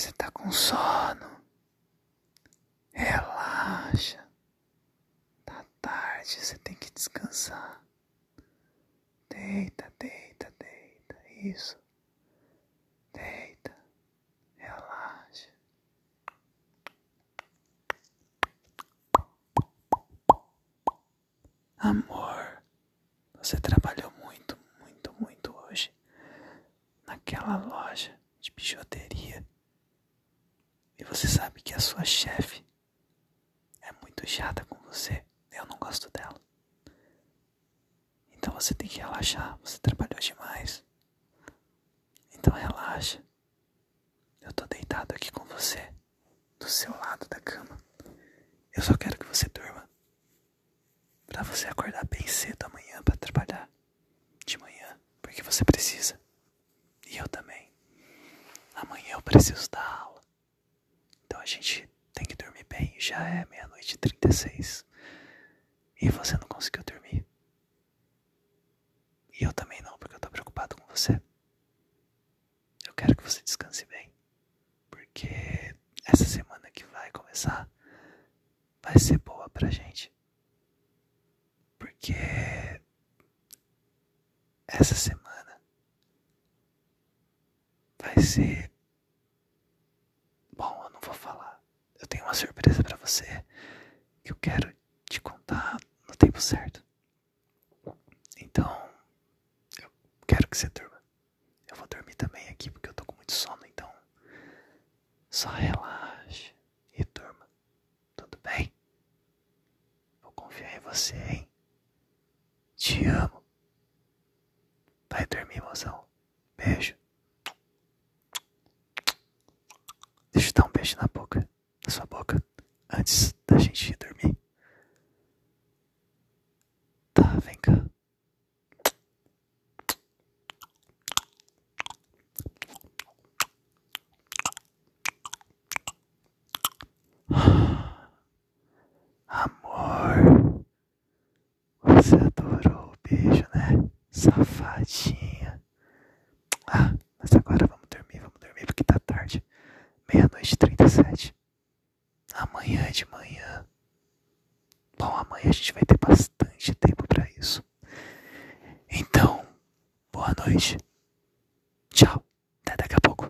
Você tá com sono? Relaxa. Tá tarde, você tem que descansar. Deita, deita, deita. Isso. Deita. Relaxa. Amor, você trabalhou muito, muito, muito hoje naquela loja de bijuteria. Você sabe que a sua chefe é muito chata com você. Eu não gosto dela. Então você tem que relaxar. Você trabalhou demais. Então relaxa. Eu tô deitado aqui com você, do seu lado da cama. Eu só quero que você durma. Pra você acordar bem cedo amanhã pra trabalhar. De manhã, porque você precisa. E eu também. Amanhã eu preciso dar aula. Então a gente tem que dormir bem. Já é meia-noite e trinta e seis. E você não conseguiu dormir. E eu também não, porque eu tô preocupado com você. Eu quero que você descanse bem. Porque essa semana que vai começar vai ser boa pra gente. Porque essa semana vai ser. Bom, eu não vou falar. Eu tenho uma surpresa pra você que eu quero te contar no tempo certo. Então, eu quero que você durma. Eu vou dormir também aqui porque eu tô com muito sono, então só relaxe e durma. Tudo bem? Vou confiar em você, hein? Te amo. Vai dormir, mozão. Beijo. Deixa eu dar um beijo na boca, antes da gente ir dormir. Tá, vem cá. Amor, você adorou o beijo, né? Safadinha. Ah, mas agora vamos dormir, vamos dormir porque tá tarde. Meia-noite e trinta e sete. Amanhã de manhã. Bom, amanhã a gente vai ter bastante tempo pra isso. Então, boa noite. Tchau. Até daqui a pouco.